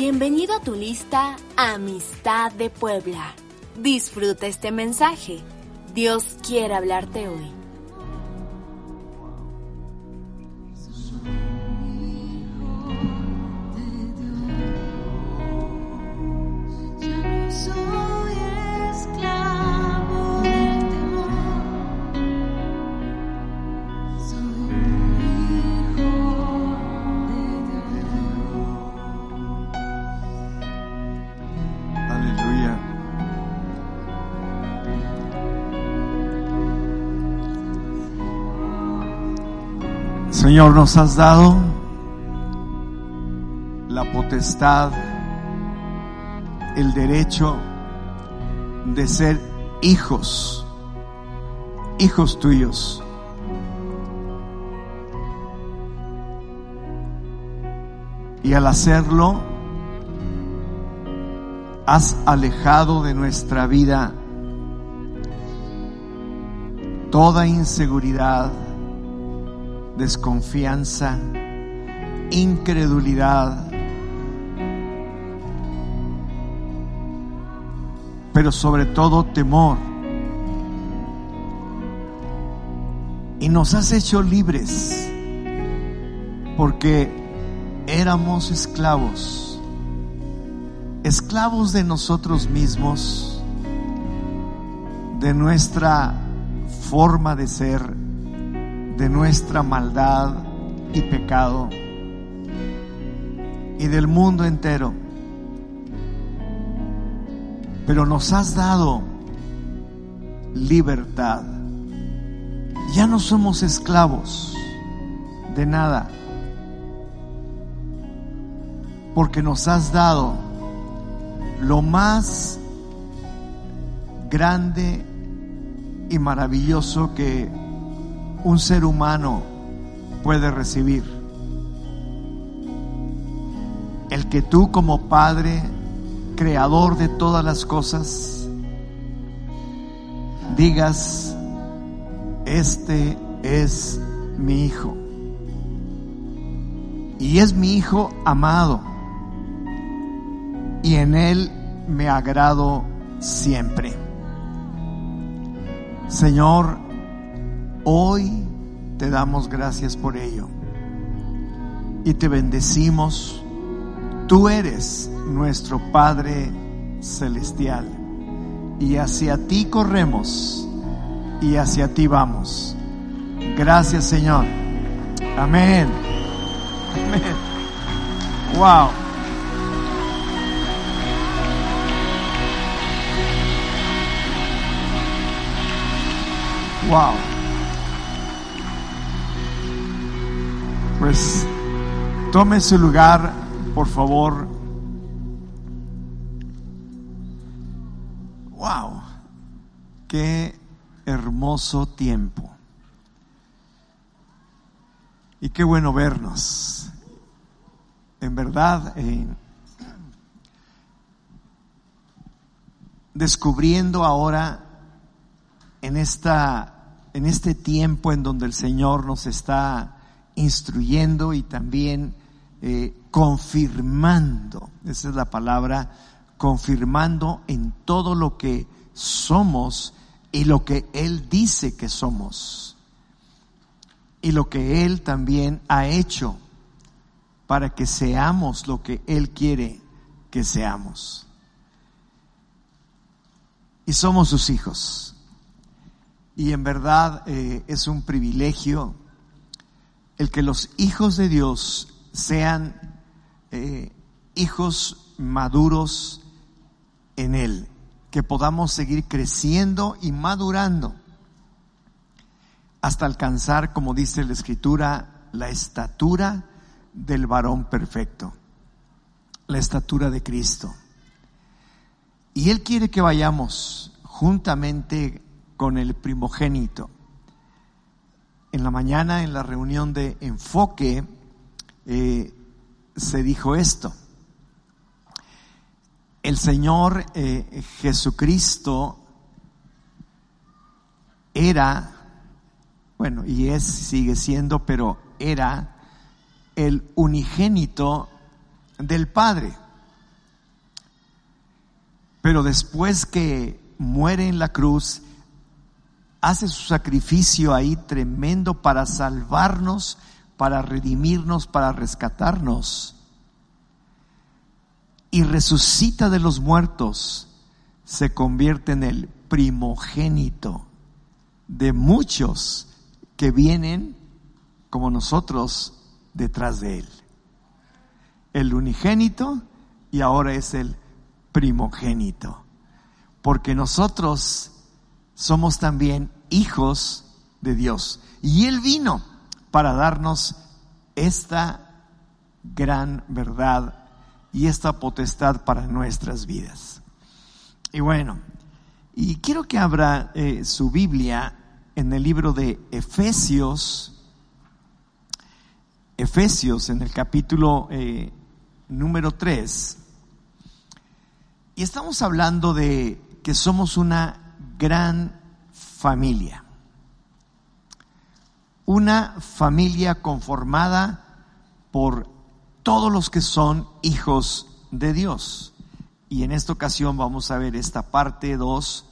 Bienvenido a tu lista Amistad de Puebla. Disfruta este mensaje. Dios quiere hablarte hoy. Señor, nos has dado la potestad, el derecho de ser hijos, hijos tuyos. Y al hacerlo, has alejado de nuestra vida toda inseguridad, desconfianza, incredulidad, pero sobre todo temor. Y nos has hecho libres porque éramos esclavos. Esclavos de nosotros mismos, de nuestra forma de ser, de nuestra maldad y pecado y del mundo entero. Pero nos has dado libertad. Ya no somos esclavos de nada, porque nos has dado lo más grande y maravilloso que un ser humano puede recibir. El que tú como Padre, creador de todas las cosas, digas, este es mi hijo. Y es mi hijo amado y en Él me agrado siempre. Señor, hoy te damos gracias por ello y te bendecimos. Tú eres nuestro Padre Celestial y hacia ti corremos y hacia ti vamos. Gracias Señor. Amén. Amén. Wow. Wow. Pues tome su lugar, por favor. Wow. Qué hermoso tiempo. Y qué bueno vernos. En verdad, eh, descubriendo ahora en esta en este tiempo en donde el Señor nos está instruyendo y también eh, confirmando, esa es la palabra, confirmando en todo lo que somos y lo que Él dice que somos y lo que Él también ha hecho para que seamos lo que Él quiere que seamos. Y somos sus hijos. Y en verdad eh, es un privilegio el que los hijos de Dios sean eh, hijos maduros en Él, que podamos seguir creciendo y madurando hasta alcanzar, como dice la escritura, la estatura del varón perfecto, la estatura de Cristo. Y Él quiere que vayamos juntamente con el primogénito. En la mañana, en la reunión de enfoque, eh, se dijo esto. El Señor eh, Jesucristo era, bueno, y es, sigue siendo, pero era el unigénito del Padre. Pero después que muere en la cruz, hace su sacrificio ahí tremendo para salvarnos, para redimirnos, para rescatarnos. Y resucita de los muertos, se convierte en el primogénito de muchos que vienen como nosotros detrás de él. El unigénito y ahora es el primogénito. Porque nosotros somos también hijos de Dios. Y Él vino para darnos esta gran verdad y esta potestad para nuestras vidas. Y bueno, y quiero que abra eh, su Biblia en el libro de Efesios, Efesios en el capítulo eh, número 3. Y estamos hablando de que somos una gran familia. Una familia conformada por todos los que son hijos de Dios. Y en esta ocasión vamos a ver esta parte 2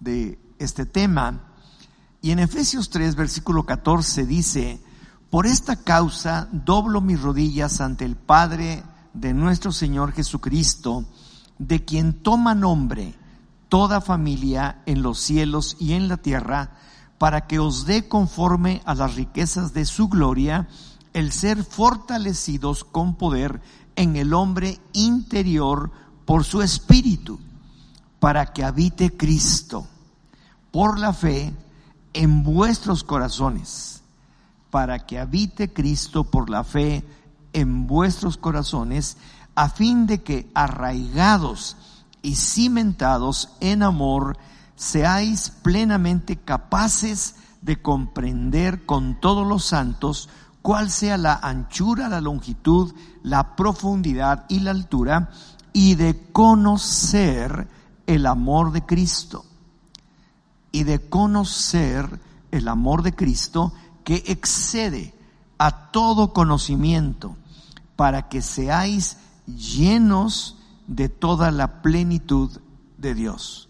de este tema. Y en Efesios 3, versículo 14 dice, por esta causa doblo mis rodillas ante el Padre de nuestro Señor Jesucristo, de quien toma nombre toda familia en los cielos y en la tierra, para que os dé conforme a las riquezas de su gloria el ser fortalecidos con poder en el hombre interior por su espíritu, para que habite Cristo por la fe en vuestros corazones, para que habite Cristo por la fe en vuestros corazones, a fin de que arraigados y cimentados en amor, seáis plenamente capaces de comprender con todos los santos cuál sea la anchura, la longitud, la profundidad y la altura, y de conocer el amor de Cristo. Y de conocer el amor de Cristo que excede a todo conocimiento, para que seáis llenos de toda la plenitud de Dios,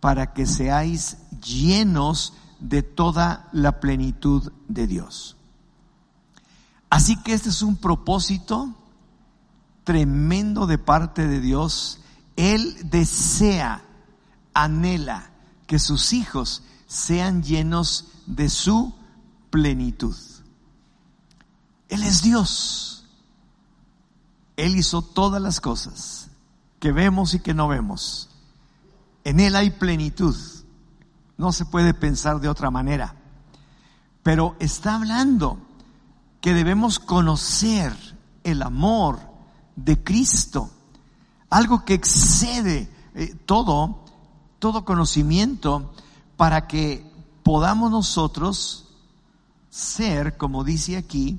para que seáis llenos de toda la plenitud de Dios. Así que este es un propósito tremendo de parte de Dios. Él desea, anhela que sus hijos sean llenos de su plenitud. Él es Dios. Él hizo todas las cosas que vemos y que no vemos. En Él hay plenitud. No se puede pensar de otra manera. Pero está hablando que debemos conocer el amor de Cristo, algo que excede eh, todo, todo conocimiento, para que podamos nosotros ser, como dice aquí,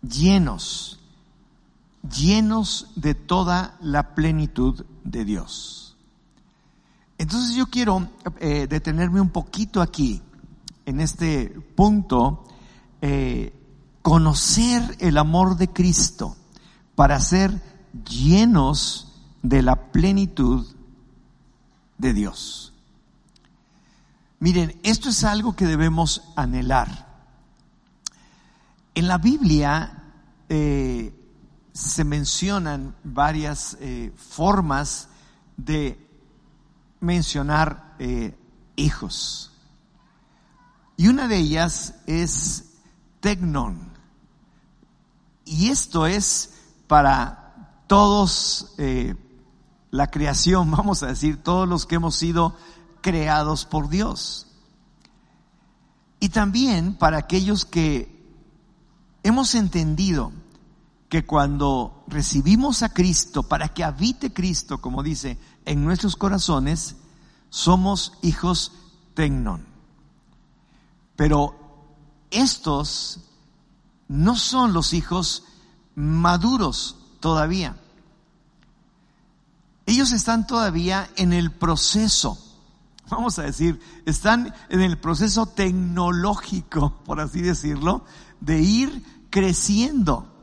llenos, llenos de toda la plenitud de Dios. Entonces yo quiero eh, detenerme un poquito aquí, en este punto, eh, conocer el amor de Cristo para ser llenos de la plenitud de Dios. Miren, esto es algo que debemos anhelar. En la Biblia eh, se mencionan varias eh, formas de mencionar eh, hijos. Y una de ellas es tecnon. Y esto es para todos eh, la creación, vamos a decir, todos los que hemos sido creados por Dios. también para aquellos que hemos entendido que cuando recibimos a Cristo, para que habite Cristo, como dice, en nuestros corazones, somos hijos tecnon. Pero estos no son los hijos maduros todavía. Ellos están todavía en el proceso, vamos a decir, están en el proceso tecnológico, por así decirlo, de ir creciendo.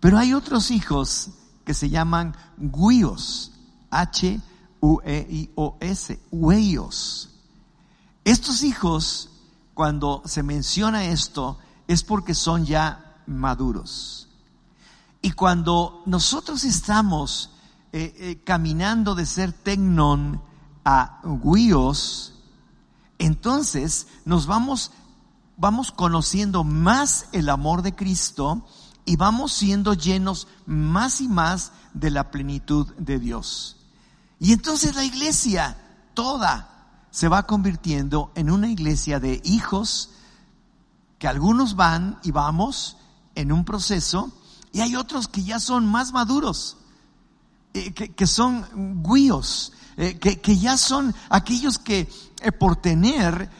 Pero hay otros hijos que se llaman guíos, H-U-E-I-O-S, huellos. Estos hijos, cuando se menciona esto, es porque son ya maduros. Y cuando nosotros estamos eh, eh, caminando de ser tecnon a guíos, entonces nos vamos, vamos conociendo más el amor de Cristo y vamos siendo llenos más y más de la plenitud de Dios. Y entonces la iglesia toda se va convirtiendo en una iglesia de hijos que algunos van y vamos en un proceso y hay otros que ya son más maduros, eh, que, que son guíos, eh, que, que ya son aquellos que eh, por tener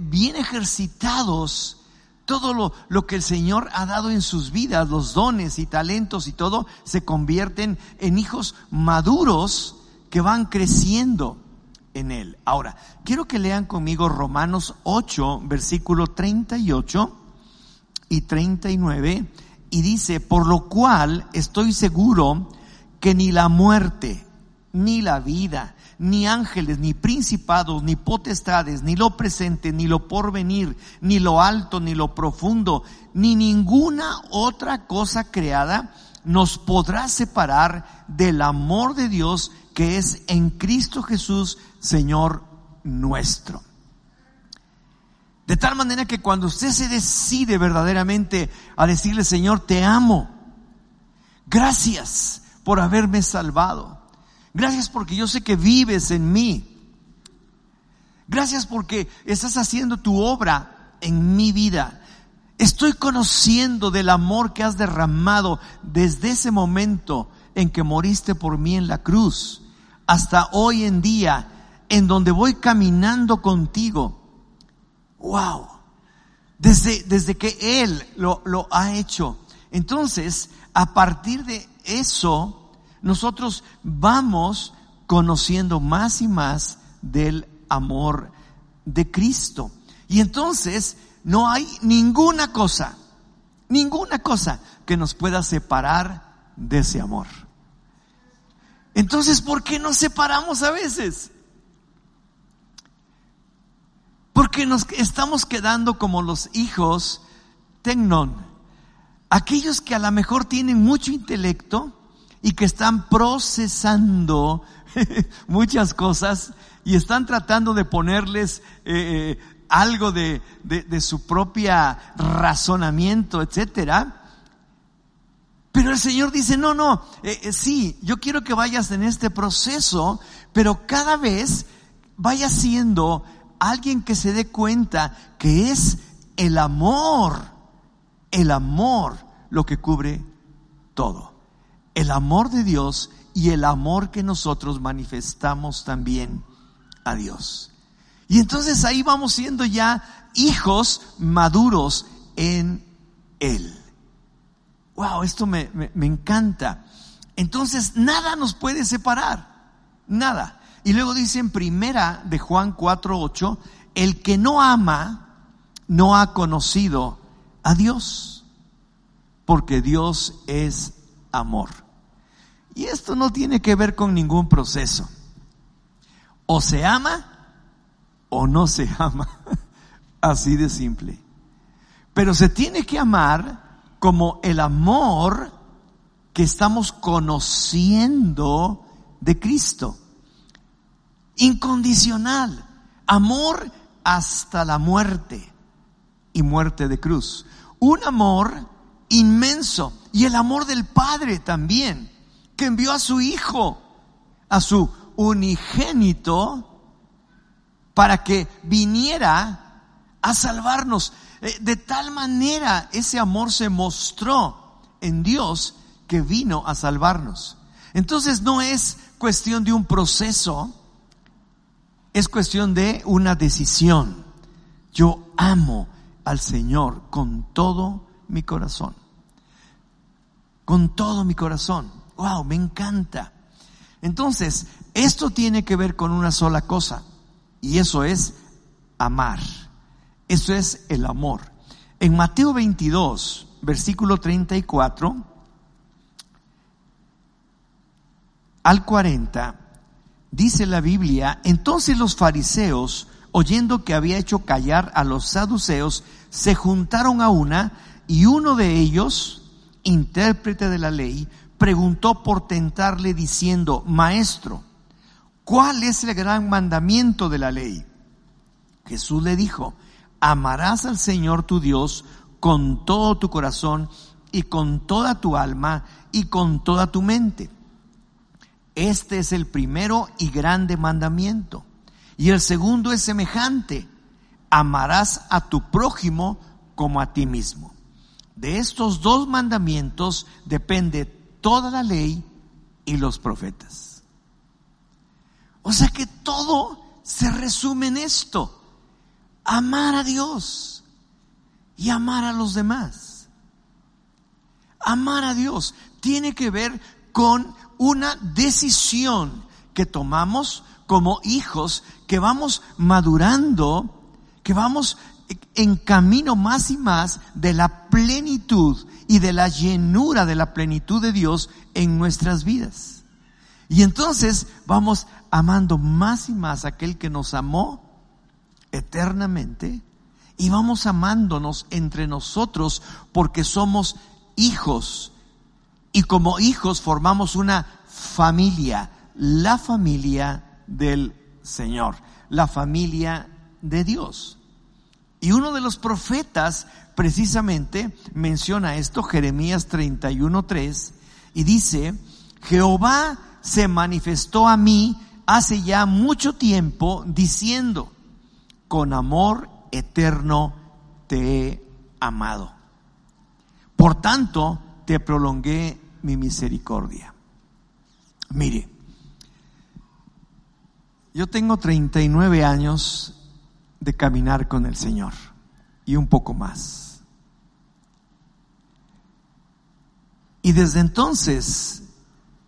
bien ejercitados todo lo, que el Señor ha dado en sus vidas, los dones y talentos y todo, se convierten en hijos maduros que van creciendo en Él. Ahora, quiero que lean conmigo Romanos 8, versículo 38 y 39, y dice, por lo cual estoy seguro que ni la muerte, ni la vida, ni ángeles, ni principados, ni potestades, ni lo presente, ni lo porvenir, ni lo alto, ni lo profundo, ni ninguna otra cosa creada nos podrá separar del amor de Dios que es en Cristo Jesús, Señor nuestro. De tal manera que cuando usted se decide verdaderamente a decirle, Señor, te amo, gracias por haberme salvado, gracias porque yo sé que vives en mí, gracias porque estás haciendo tu obra en mi vida, estoy conociendo del amor que has derramado desde ese momento en que moriste por mí en la cruz hasta hoy en día en donde voy caminando contigo. Wow. Desde, desde que Él lo, lo ha hecho. Entonces, a partir de eso, nosotros vamos conociendo más y más del amor de Cristo. Y entonces, no hay ninguna cosa, ninguna cosa que nos pueda separar de ese amor. Entonces, ¿por qué nos separamos a veces? Porque nos estamos quedando como los hijos tecnon, aquellos que a lo mejor tienen mucho intelecto y que están procesando muchas cosas y están tratando de ponerles eh, algo de, su propia razonamiento, etcétera. Pero el Señor dice, no, no, eh, eh, sí, yo quiero que vayas en este proceso, pero cada vez vaya siendo alguien que se dé cuenta que es el amor, el amor lo que cubre todo. El amor de Dios y el amor que nosotros manifestamos también a Dios. Y entonces ahí vamos siendo ya hijos maduros en Él. Wow, esto me, me, encanta. Entonces, nada nos puede separar. Nada. Y luego dice en primera de Juan 4:8, el que no ama no ha conocido a Dios, porque Dios es amor. Y esto no tiene que ver con ningún proceso. O se ama o no se ama. Así de simple. Pero se tiene que amar como el amor que estamos conociendo de Cristo. Incondicional. Amor hasta la muerte y muerte de cruz. Un amor inmenso. Y el amor del Padre también, que envió a su Hijo, a su unigénito, para que viniera a salvarnos. Eh, De tal manera ese amor se mostró en Dios que vino a salvarnos. Entonces no es cuestión de un proceso, es cuestión de una decisión. Yo amo al Señor con todo mi corazón. Con todo mi corazón. Wow, me encanta. Entonces, esto tiene que ver con una sola cosa, y eso es amar. Eso es el amor. En Mateo 22, versículo 34 al 40, dice la Biblia, entonces los fariseos, oyendo que había hecho callar a los saduceos, se juntaron a una y uno de ellos, intérprete de la ley, preguntó por tentarle diciendo, Maestro, ¿cuál es el gran mandamiento de la ley? Jesús le dijo, amarás al Señor tu Dios con todo tu corazón y con toda tu alma y con toda tu mente. Este es el primero y grande mandamiento. Y el segundo es semejante. Amarás a tu prójimo como a ti mismo. De estos dos mandamientos depende toda la ley y los profetas. O sea que todo se resume en esto. Amar a Dios y amar a los demás. Amar a Dios tiene que ver con una decisión que tomamos como hijos, que vamos madurando, que vamos en camino más y más de la plenitud y de la llenura de la plenitud de Dios en nuestras vidas. Y entonces vamos amando más y más a aquel que nos amó eternamente y vamos amándonos entre nosotros porque somos hijos y como hijos formamos una familia, la familia del Señor, la familia de Dios. Y uno de los profetas precisamente menciona esto, Jeremías 31.3, y dice, Jehová se manifestó a mí hace ya mucho tiempo diciendo, con amor eterno te he amado. Por tanto, te prolongué mi misericordia. Mire, yo tengo 39 años de caminar con el Señor y un poco más. Y desde entonces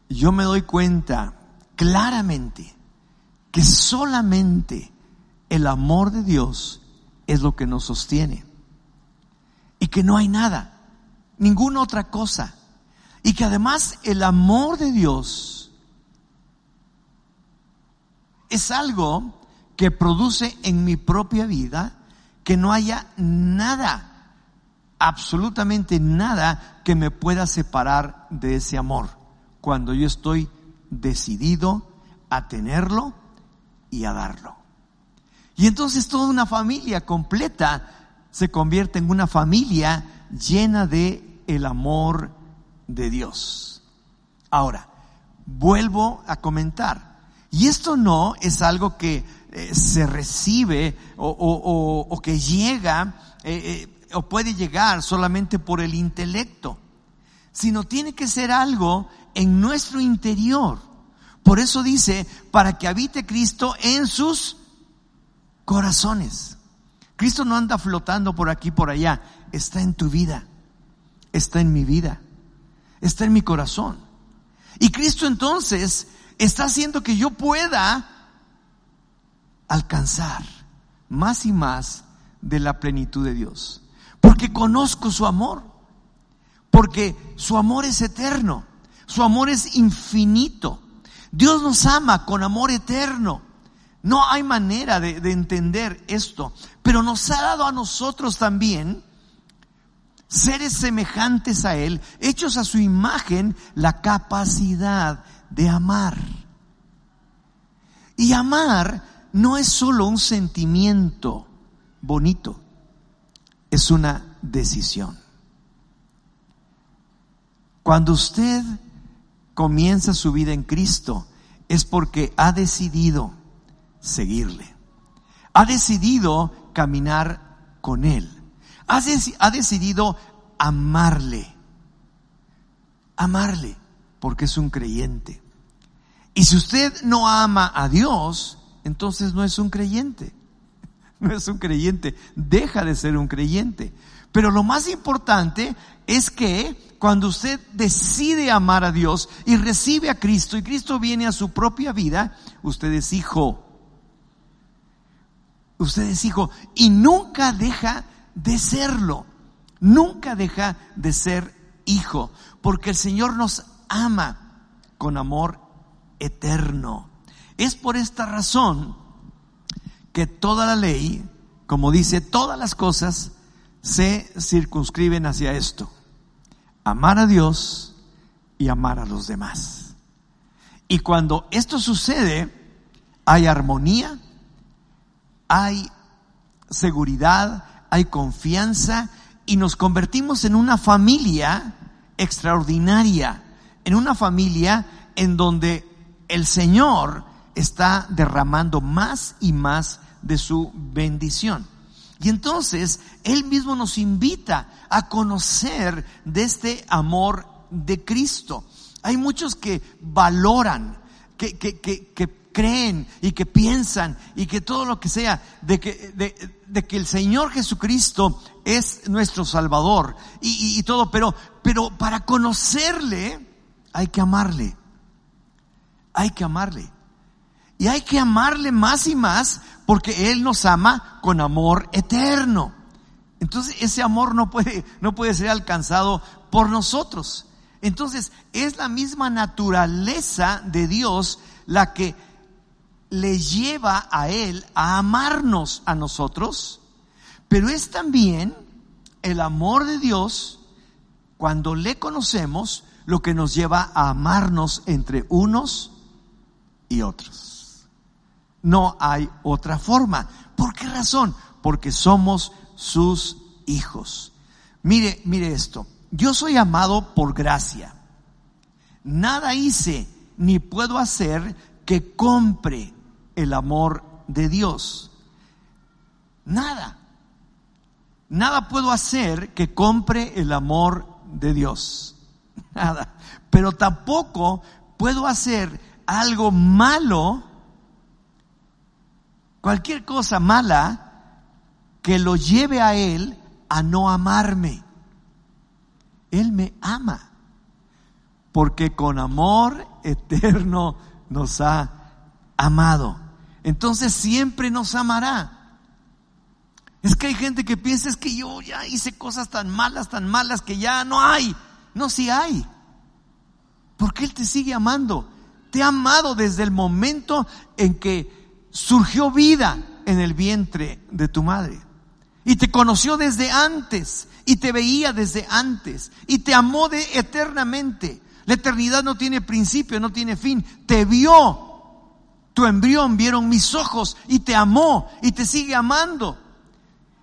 yo me doy cuenta claramente que solamente el amor de Dios es lo que nos sostiene. Y que no hay nada, ninguna otra cosa. Y que además el amor de Dios es algo que produce en mi propia vida que no haya nada, absolutamente nada que me pueda separar de ese amor. Cuando yo estoy decidido a tenerlo y a darlo. Y entonces toda una familia completa se convierte en una familia llena de el amor de Dios. Ahora, vuelvo a comentar. Y esto no es algo que eh, se recibe o, o- o- o que llega eh, eh, o puede llegar solamente por el intelecto, sino tiene que ser algo en nuestro interior. Por eso dice, para que habite Cristo en sus corazones. Cristo no anda flotando por aquí, por allá, está en tu vida, está en mi vida, está en mi corazón. Y Cristo entonces está haciendo que yo pueda alcanzar más y más de la plenitud de Dios. Porque conozco su amor, porque su amor es eterno, su amor es infinito. Dios nos ama con amor eterno. No hay manera de, de entender esto, pero nos ha dado a nosotros también seres semejantes a Él, hechos a su imagen, la capacidad de amar. Y amar no es solo un sentimiento bonito, es una decisión. Cuando usted comienza su vida en Cristo, es porque ha decidido seguirle. Ha decidido caminar con Él. Ha, ha decidido amarle. Amarle, porque es un creyente. Y si usted no ama a Dios, entonces no es un creyente. No es un creyente, deja de ser un creyente. Pero lo más importante es que cuando usted decide amar a Dios y recibe a Cristo y Cristo viene a su propia vida, usted es hijo. Usted es hijo y nunca deja de serlo. Nunca deja de ser hijo, porque el Señor nos ama con amor eterno. Es por esta razón que toda la ley, como dice, todas las cosas se circunscriben hacia esto. Amar a Dios y amar a los demás. Y cuando esto sucede, hay armonía, hay seguridad, hay confianza y nos convertimos en una familia extraordinaria, en una familia en donde el Señor está derramando más y más de su bendición. Y entonces Él mismo nos invita a conocer de este amor de Cristo. Hay muchos que valoran, que, que, que, que creen y que piensan y que todo lo que sea, de que, de, de que el Señor Jesucristo es nuestro Salvador y, y- y todo, pero, pero para conocerle hay que amarle. Hay que amarle. Y hay que amarle más y más porque Él nos ama con amor eterno. Entonces ese amor no puede, no puede ser alcanzado por nosotros. Entonces es la misma naturaleza de Dios la que le lleva a Él a amarnos a nosotros, pero es también el amor de Dios cuando le conocemos lo que nos lleva a amarnos entre unos y otros. No hay otra forma. ¿Por qué razón? Porque somos sus hijos. Mire, mire esto. Yo soy amado por gracia. Nada hice ni puedo hacer que compre el amor de Dios. Nada. Nada puedo hacer que compre el amor de Dios. Nada. Pero tampoco puedo hacer algo malo, cualquier cosa mala, que lo lleve a Él a no amarme. Él me ama, porque con amor eterno nos ha amado. Entonces siempre nos amará. Es que hay gente que piensa es que yo ya hice cosas tan malas, tan malas que ya no hay. No, sí hay. Porque Él te sigue amando. Te ha amado desde el momento en que surgió vida en el vientre de tu madre. Y te conoció desde antes. Y te veía desde antes. Y te amó de eternamente. La eternidad no tiene principio, no tiene fin. Te vio. Tu embrión vieron mis ojos y te amó y te sigue amando.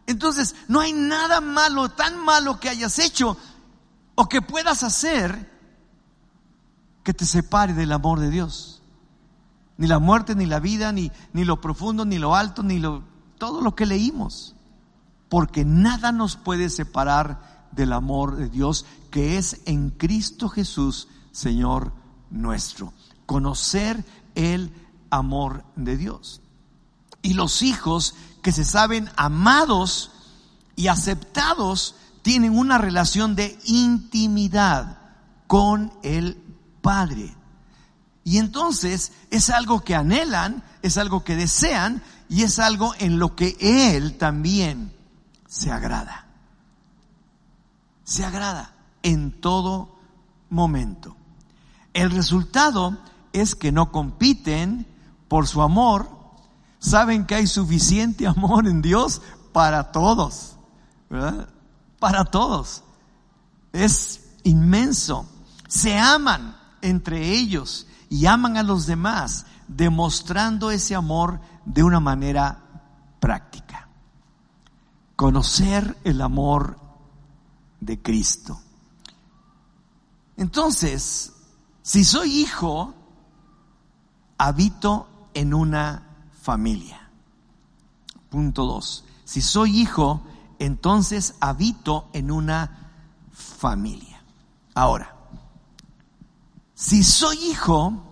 Entonces, no hay nada malo, tan malo que hayas hecho o que puedas hacer que te separe del amor de Dios. Ni la muerte, ni la vida, ni, ni lo profundo, ni lo alto, ni lo, todo lo que leímos. Porque nada nos puede separar del amor de Dios que es en Cristo Jesús, Señor nuestro. Conocer el amor de Dios. Y los hijos que se saben amados y aceptados tienen una relación de intimidad con el Padre. Y entonces es algo que anhelan, es algo que desean y es algo en lo que Él también se agrada. Se agrada en todo momento. El resultado es que no compiten por su amor, saben que hay suficiente amor en Dios para todos, ¿verdad? Para todos. Es inmenso. Se aman entre ellos y aman a los demás, demostrando ese amor de una manera práctica. Conocer el amor de Cristo. Entonces, si soy hijo, habito en una familia. Punto dos. Si soy hijo, entonces habito en una familia. Ahora, si soy hijo,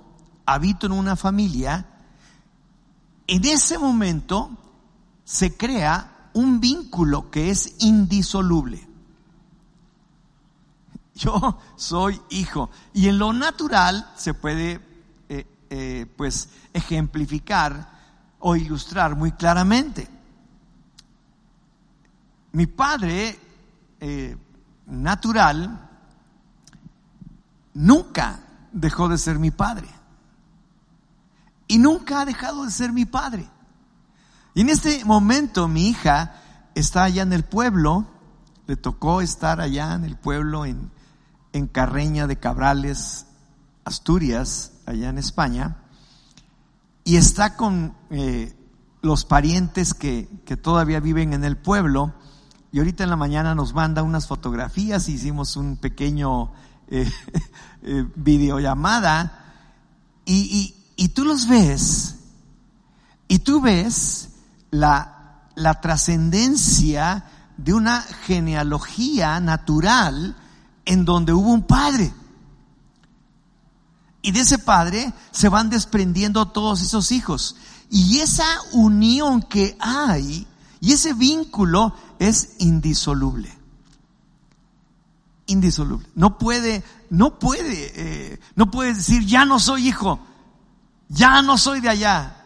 habito en una familia, en ese momento se crea un vínculo que es indisoluble. Yo soy hijo. Y en lo natural se puede eh, eh, pues ejemplificar o ilustrar muy claramente. Mi padre eh, natural nunca dejó de ser mi padre. Y nunca ha dejado de ser mi padre. Y en este momento mi hija está allá en el pueblo, le tocó estar allá en el pueblo en, en Carreña de Cabrales, Asturias, allá en España, y está con eh, los parientes que, que todavía viven en el pueblo, y ahorita en la mañana nos manda unas fotografías, hicimos un pequeño eh, eh, videollamada, y, y, y tú los ves, y tú ves la, la trascendencia de una genealogía natural en donde hubo un padre. Y de ese padre se van desprendiendo todos esos hijos. Y esa unión que hay y ese vínculo es indisoluble. Indisoluble. No puede, no puede, eh, no puede decir ya no soy hijo, ya no soy de allá,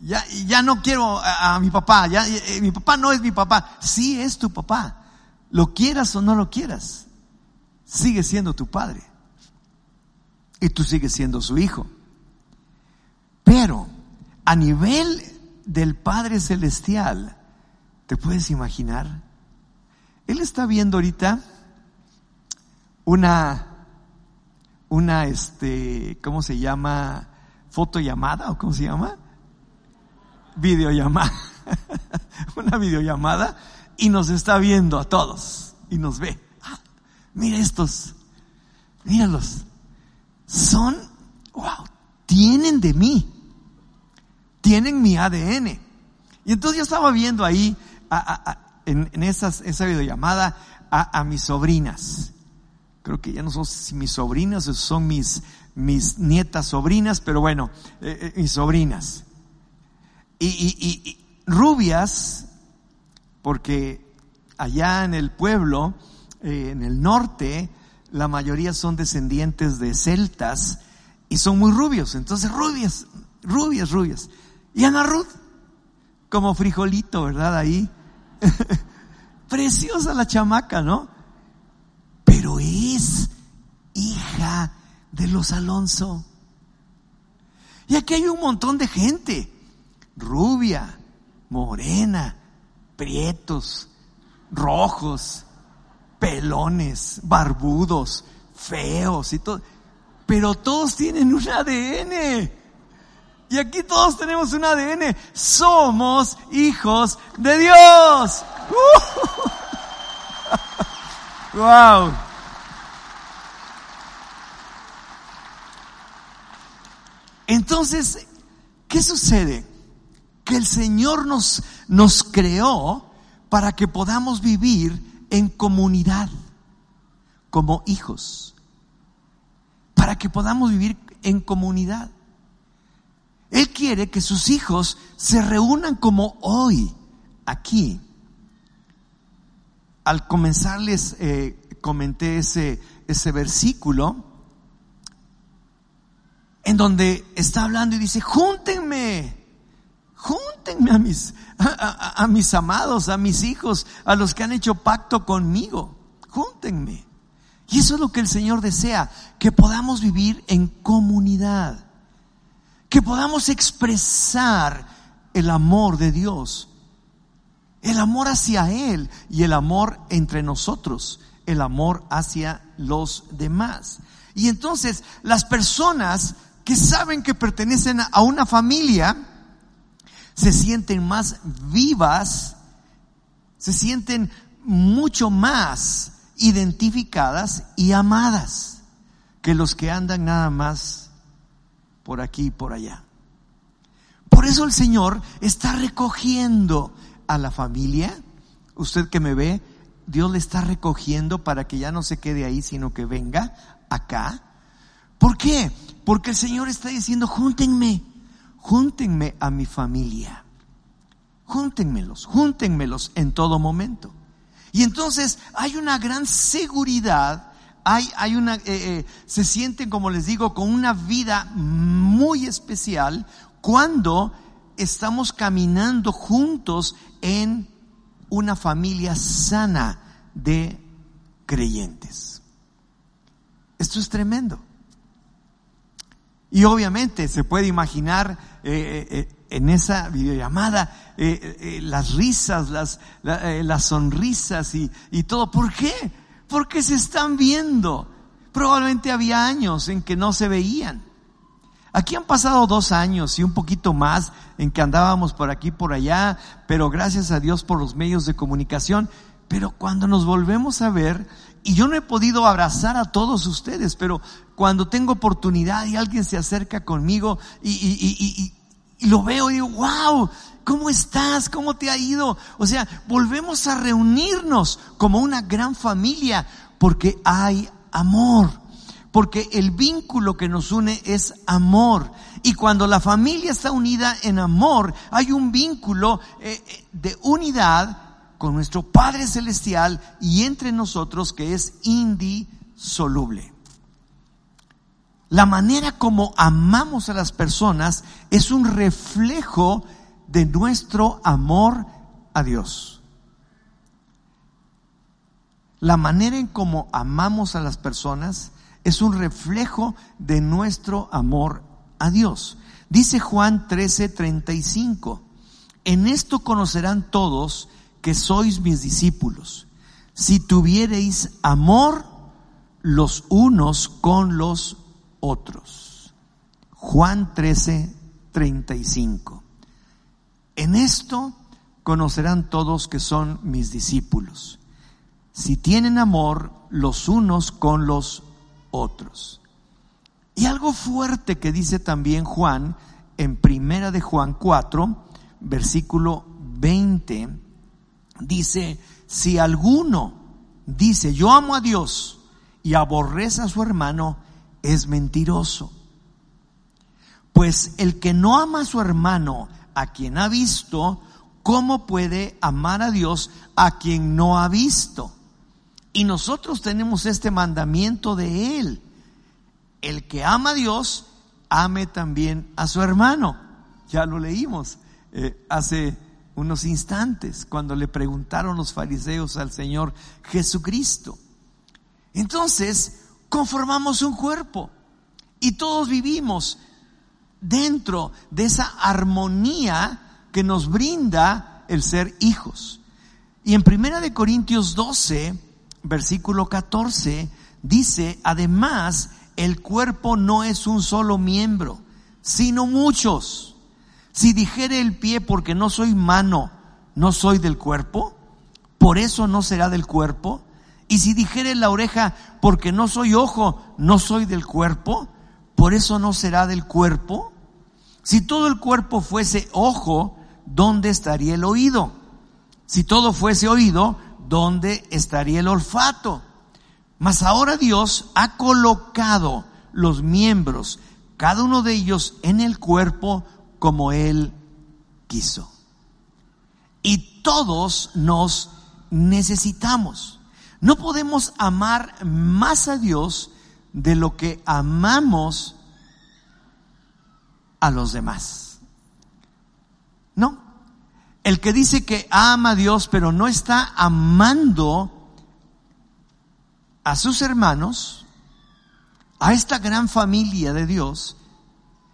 ya, ya no quiero a, mi papá, ya, eh, mi papá no es mi papá, sí es tu papá, lo quieras o no lo quieras, sigue siendo tu padre y tú sigues siendo su hijo. Pero a nivel del Padre Celestial, ¿te puedes imaginar? Él está viendo ahorita una, una, este, ¿cómo se llama? Fotollamada o cómo se llama? Videollamada. una videollamada y nos está viendo a todos y nos ve. Ah, mira estos, míralos. Son, wow, tienen de mí, tienen mi ADN. Y entonces yo estaba viendo ahí en, en esas, esa videollamada a mis sobrinas. Creo que ya no son mis sobrinas son mis, mis nietas sobrinas, pero bueno, eh, eh, mis sobrinas. Y rubias, porque allá en el pueblo, eh, en el norte, la mayoría son descendientes de celtas y son muy rubios. Entonces, rubias, rubias, rubias. Y Ana Ruth, como frijolito, ¿verdad? Ahí. Preciosa la chamaca, ¿no? Pero es hija de los Alonso. Y aquí hay un montón de gente, rubia, morena, prietos, rojos, pelones, barbudos, feos y todo. Pero todos tienen un ADN. Y aquí todos tenemos un ADN. Somos hijos de Dios. ¡Wow! Entonces, ¿qué sucede? Que el Señor nos, nos creó para que podamos vivir en comunidad, como hijos, para que podamos vivir en comunidad. Él quiere que sus hijos se reúnan como hoy, aquí. Al comenzarles, eh, comenté ese, ese versículo en donde está hablando y dice, júntenme, júntenme a mis, a, mis amados, a mis hijos, a los que han hecho pacto conmigo, júntenme. Y eso es lo que el Señor desea, que podamos vivir en comunidad, que podamos expresar el amor de Dios, el amor hacia Él y el amor entre nosotros, el amor hacia los demás. Y entonces las personas que saben que pertenecen a una familia se sienten más vivas, se sienten mucho más identificadas y amadas que los que andan nada más por aquí y por allá. Por eso el Señor está recogiendo a la familia Usted que me ve, Dios le está recogiendo para que ya no se quede ahí, sino que venga acá. ¿Por qué? Porque el Señor está diciendo, júntenme, júntenme a mi familia. Júntenmelos, júntenmelos en todo momento. Y entonces hay una gran seguridad, hay, hay una, eh, eh, se sienten, como les digo, con una vida muy especial cuando estamos caminando juntos en una familia sana de creyentes. Esto es tremendo. Y obviamente se puede imaginar eh, eh, eh, en esa videollamada eh, eh, las risas, las, la- eh, las sonrisas y, y todo. ¿Por qué? Porque se están viendo. Probablemente había años en que no se veían. Aquí han pasado dos años y un poquito más en que andábamos por aquí, por allá, pero gracias a Dios por los medios de comunicación. Pero cuando nos volvemos a ver, y yo no he podido abrazar a todos ustedes, pero cuando tengo oportunidad y alguien se acerca conmigo y, lo veo y digo, wow, ¿cómo estás? ¿Cómo te ha ido? O sea, volvemos a reunirnos como una gran familia porque hay amor porque el vínculo que nos une es amor. Y cuando la familia está unida en amor, hay un vínculo eh, eh, de unidad con nuestro Padre Celestial y entre nosotros que es indisoluble. La manera como amamos a las personas es un reflejo de nuestro amor a Dios. La manera en cómo amamos a las personas es un reflejo de nuestro amor a Dios. Dice Juan 13:35, en esto conocerán todos que sois mis discípulos, si tuviereis amor los unos con los otros. Juan 13:35. En esto conocerán todos que son mis discípulos si tienen amor los unos con los otros. Y algo fuerte que dice también Juan en primera de Juan 4, versículo 20, dice, si alguno dice, yo amo a Dios y aborrece a su hermano, es mentiroso. Pues el que no ama a su hermano, a quien ha visto, ¿cómo puede amar a Dios a quien no ha visto? Y nosotros tenemos este mandamiento de Él. El que ama a Dios, ame también a su hermano. Ya lo leímos eh, hace unos instantes cuando le preguntaron los fariseos al Señor Jesucristo. Entonces, conformamos un cuerpo y todos vivimos dentro de esa armonía que nos brinda el ser hijos. Y en Primera de Corintios 12, versículo 14, dice, además, el cuerpo no es un solo miembro, sino muchos. Si dijere el pie porque no soy mano, no soy del cuerpo, por eso no será del cuerpo. Y si dijere la oreja porque no soy ojo, no soy del cuerpo, por eso no será del cuerpo. Si todo el cuerpo fuese ojo, ¿dónde estaría el oído? Si todo fuese oído, ¿dónde estaría el olfato? Mas ahora Dios ha colocado los miembros, cada uno de ellos en el cuerpo como Él quiso. Y todos nos necesitamos. No podemos amar más a Dios de lo que amamos a los demás. No. El que dice que ama a Dios pero no está amando a sus hermanos, a esta gran familia de Dios,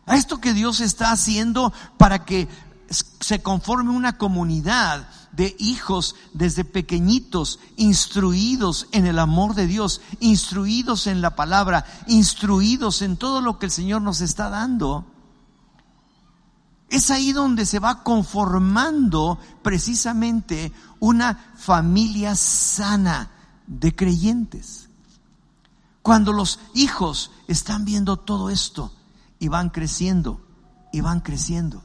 a esto que Dios está haciendo para que se conforme una comunidad de hijos desde pequeñitos, instruidos en el amor de Dios, instruidos en la palabra, instruidos en todo lo que el Señor nos está dando. Es ahí donde se va conformando precisamente una familia sana de creyentes. Cuando los hijos están viendo todo esto y van creciendo y van creciendo.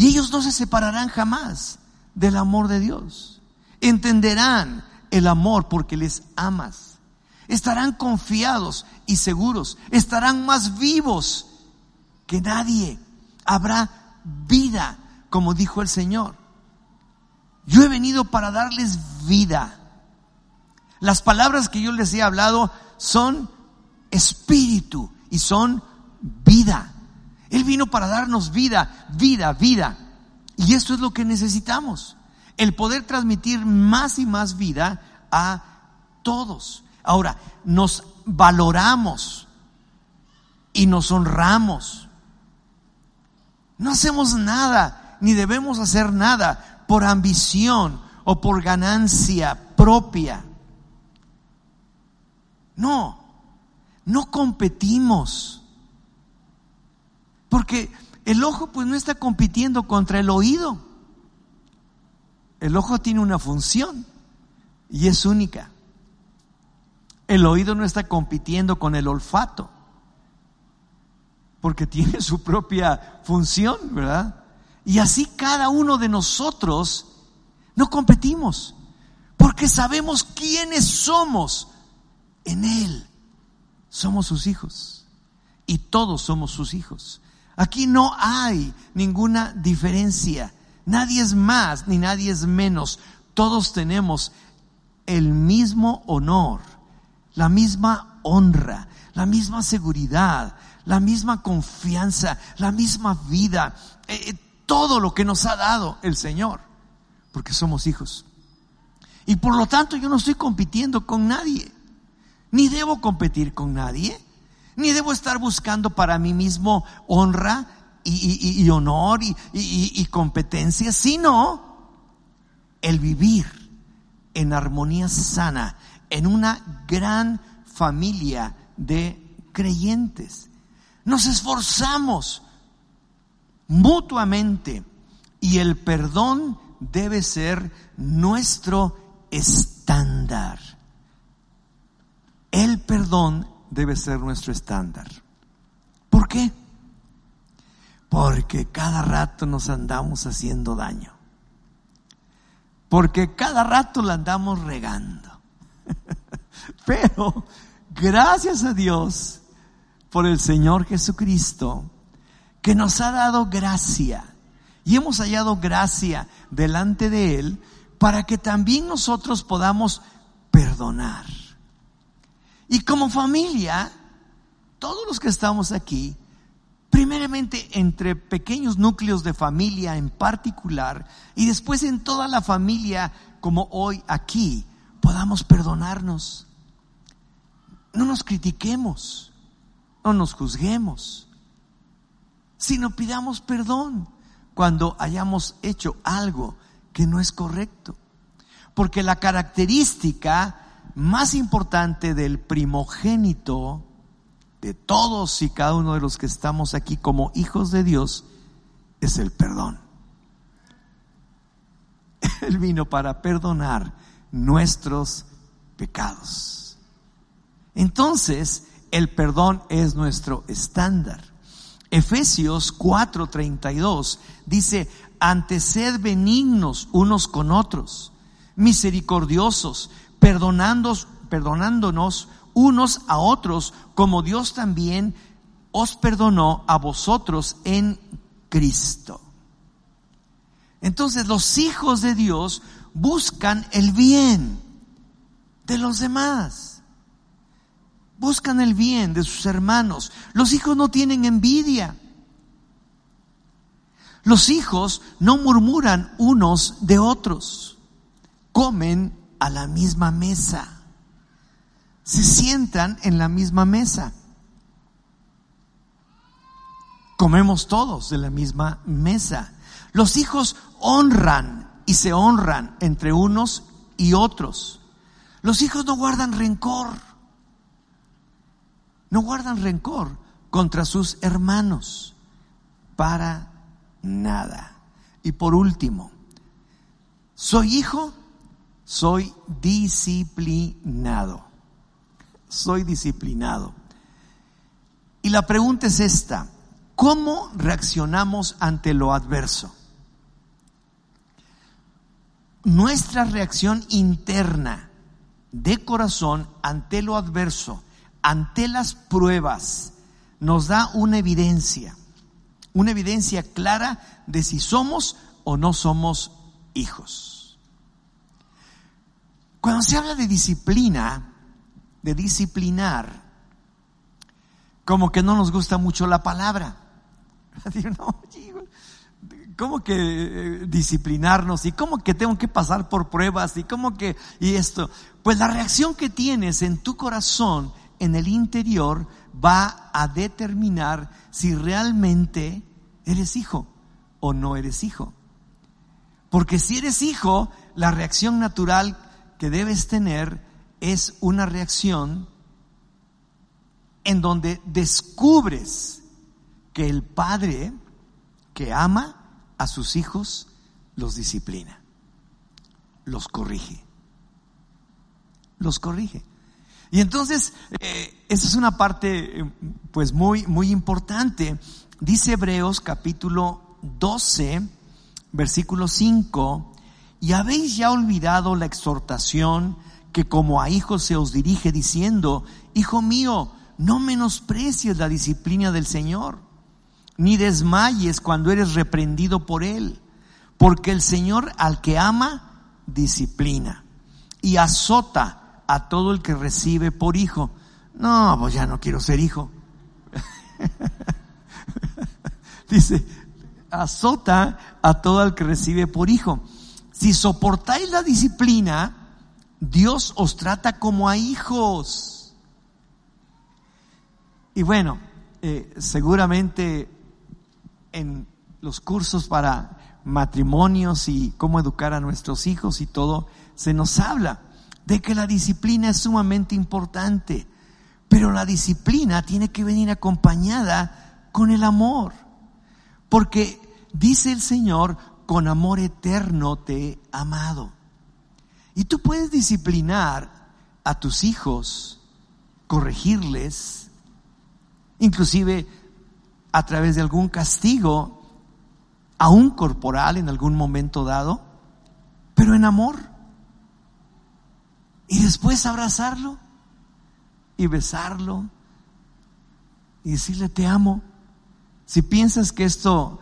Y ellos no se separarán jamás del amor de Dios. Entenderán el amor porque les amas. Estarán confiados y seguros. Estarán más vivos que nadie. Habrá vida, como dijo el Señor. Yo he venido para darles vida. Las palabras que yo les he hablado son espíritu y son vida. Él vino para darnos vida, vida, vida. Y esto es lo que necesitamos. El poder transmitir más y más vida a todos. Ahora, nos valoramos y nos honramos. No hacemos nada, ni debemos hacer nada por ambición o por ganancia propia. No, no competimos. Porque el ojo pues no está compitiendo contra el oído. El ojo tiene una función y es única. El oído no está compitiendo con el olfato porque tiene su propia función, ¿verdad? Y así cada uno de nosotros no competimos, porque sabemos quiénes somos en Él. Somos sus hijos y todos somos sus hijos. Aquí no hay ninguna diferencia. Nadie es más ni nadie es menos. Todos tenemos el mismo honor, la misma honra, la misma seguridad, la misma confianza, la misma vida, eh, eh, todo lo que nos ha dado el Señor, porque somos hijos. Y por lo tanto yo no estoy compitiendo con nadie, ni debo competir con nadie, ni debo estar buscando para mí mismo honra y, honor y- y competencia, sino el vivir en armonía sana, en una gran familia de creyentes. Nos esforzamos mutuamente y el perdón debe ser nuestro estándar. El perdón debe ser nuestro estándar. ¿Por qué? Porque cada rato nos andamos haciendo daño. Porque cada rato la andamos regando. Pero gracias a Dios por el Señor Jesucristo, que nos ha dado gracia. Y hemos hallado gracia delante de Él para que también nosotros podamos perdonar. Y como familia, todos los que estamos aquí, primeramente entre pequeños núcleos de familia en particular y después en toda la familia como hoy aquí, podamos perdonarnos. No nos critiquemos, no nos juzguemos, sino pidamos perdón cuando hayamos hecho algo que no es correcto. Porque la característica más importante del primogénito de todos y cada uno de los que estamos aquí como hijos de Dios es el perdón. Él vino para perdonar nuestros pecados. Entonces, el perdón es nuestro estándar. Efesios 4:32 dice, ante sed benignos unos con otros, misericordiosos, perdonándonos, perdonándonos unos a otros, como Dios también os perdonó a vosotros en Cristo. Entonces los hijos de Dios buscan el bien de los demás. Buscan el bien de sus hermanos. Los hijos no tienen envidia. Los hijos no murmuran unos de otros. Comen a la misma mesa. Se sientan en la misma mesa. Comemos todos de la misma mesa. Los hijos honran y se honran entre unos y otros. Los hijos no guardan rencor. No guardan rencor contra sus hermanos. Para nada. Y por último, soy hijo, soy disciplinado. Soy disciplinado. Y la pregunta es esta, ¿cómo reaccionamos ante lo adverso? nuestra reacción interna de corazón ante lo adverso, ante las pruebas, nos da una evidencia, una evidencia clara de si somos o no somos hijos. Cuando se habla de disciplina, de disciplinar, como que no nos gusta mucho la palabra. No, ¿Cómo que eh, disciplinarnos? ¿Y cómo que tengo que pasar por pruebas? ¿Y cómo que, y esto? Pues la reacción que tienes en tu corazón, en el interior, va a determinar si realmente eres hijo o no eres hijo. Porque si eres hijo, la reacción natural que debes tener es una reacción en donde descubres que el padre que ama a sus hijos los disciplina, los corrige, los corrige. Y entonces, eh, esa es una parte eh, pues muy, muy importante. Dice Hebreos capítulo 12, versículo 5, y habéis ya olvidado la exhortación que como a hijos se os dirige diciendo, Hijo mío, no menosprecies la disciplina del Señor, ni desmayes cuando eres reprendido por Él, porque el Señor al que ama, disciplina y azota a todo el que recibe por hijo. No, pues ya no quiero ser hijo. Dice, azota a todo el que recibe por hijo. Si soportáis la disciplina, Dios os trata como a hijos. Y bueno, eh, seguramente en los cursos para matrimonios y cómo educar a nuestros hijos y todo, se nos habla de que la disciplina es sumamente importante, pero la disciplina tiene que venir acompañada con el amor, porque dice el Señor, con amor eterno te he amado. Y tú puedes disciplinar a tus hijos, corregirles, inclusive a través de algún castigo, aún corporal en algún momento dado, pero en amor. Y después abrazarlo y besarlo y decirle te amo. Si piensas que esto